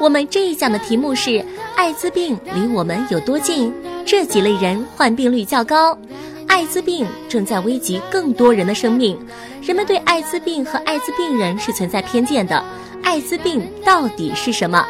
我们这一讲的题目是：艾滋病离我们有多近？这几类人患病率较高，艾滋病正在危及更多人的生命。人们对艾滋病和艾滋病人是存在偏见的。艾滋病到底是什么？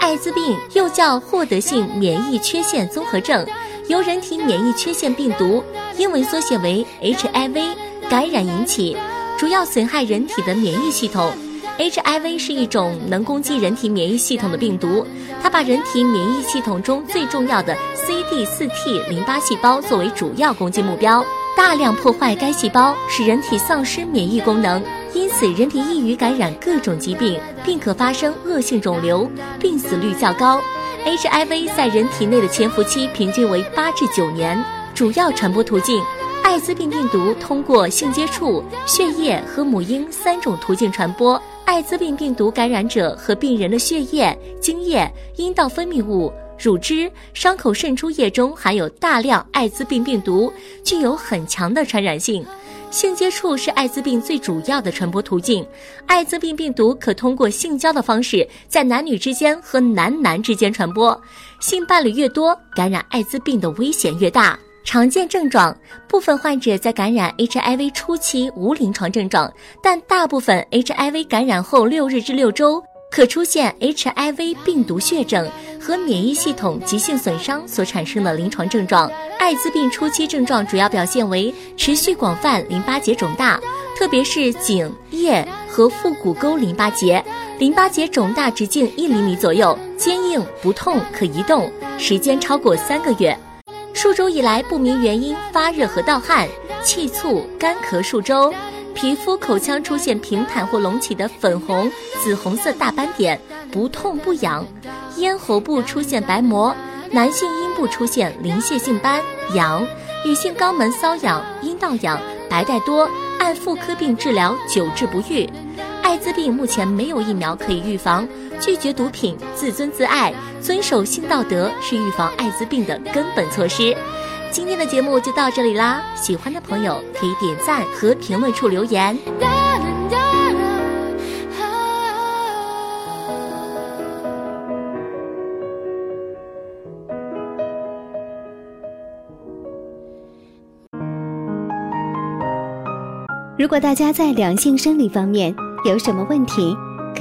艾滋病又叫获得性免疫缺陷综合症，由人体免疫缺陷病毒（英文缩写为 HIV） 感染引起，主要损害人体的免疫系统。HIV 是一种能攻击人体免疫系统的病毒，它把人体免疫系统中最重要的 CD4T 淋巴细胞作为主要攻击目标，大量破坏该细胞，使人体丧失免疫功能，因此人体易于感染各种疾病，并可发生恶性肿瘤，病死率较高。HIV 在人体内的潜伏期平均为八至九年，主要传播途径。艾滋病病毒通过性接触、血液和母婴三种途径传播。艾滋病病毒感染者和病人的血液、精液、阴道分泌物、乳汁、伤口渗出液中含有大量艾滋病病毒，具有很强的传染性。性接触是艾滋病最主要的传播途径。艾滋病病毒可通过性交的方式在男女之间和男男之间传播。性伴侣越多，感染艾滋病的危险越大。常见症状，部分患者在感染 HIV 初期无临床症状，但大部分 HIV 感染后六日至六周可出现 HIV 病毒血症和免疫系统急性损伤所产生的临床症状。艾滋病初期症状主要表现为持续广泛淋巴结肿大，特别是颈、腋和腹股沟淋巴结，淋巴结肿大直径一厘米左右，坚硬不痛，可移动，时间超过三个月。数周以来不明原因发热和盗汗、气促、干咳数周，皮肤口腔出现平坦或隆起的粉红、紫红色大斑点，不痛不痒；咽喉部出现白膜，男性阴部出现鳞屑性斑痒，女性肛门瘙痒、阴道痒、白带多，按妇科病治疗久治不愈。艾滋病目前没有疫苗可以预防。拒绝毒品，自尊自爱，遵守性道德是预防艾滋病的根本措施。今天的节目就到这里啦，喜欢的朋友可以点赞和评论处留言。如果大家在两性生理方面有什么问题，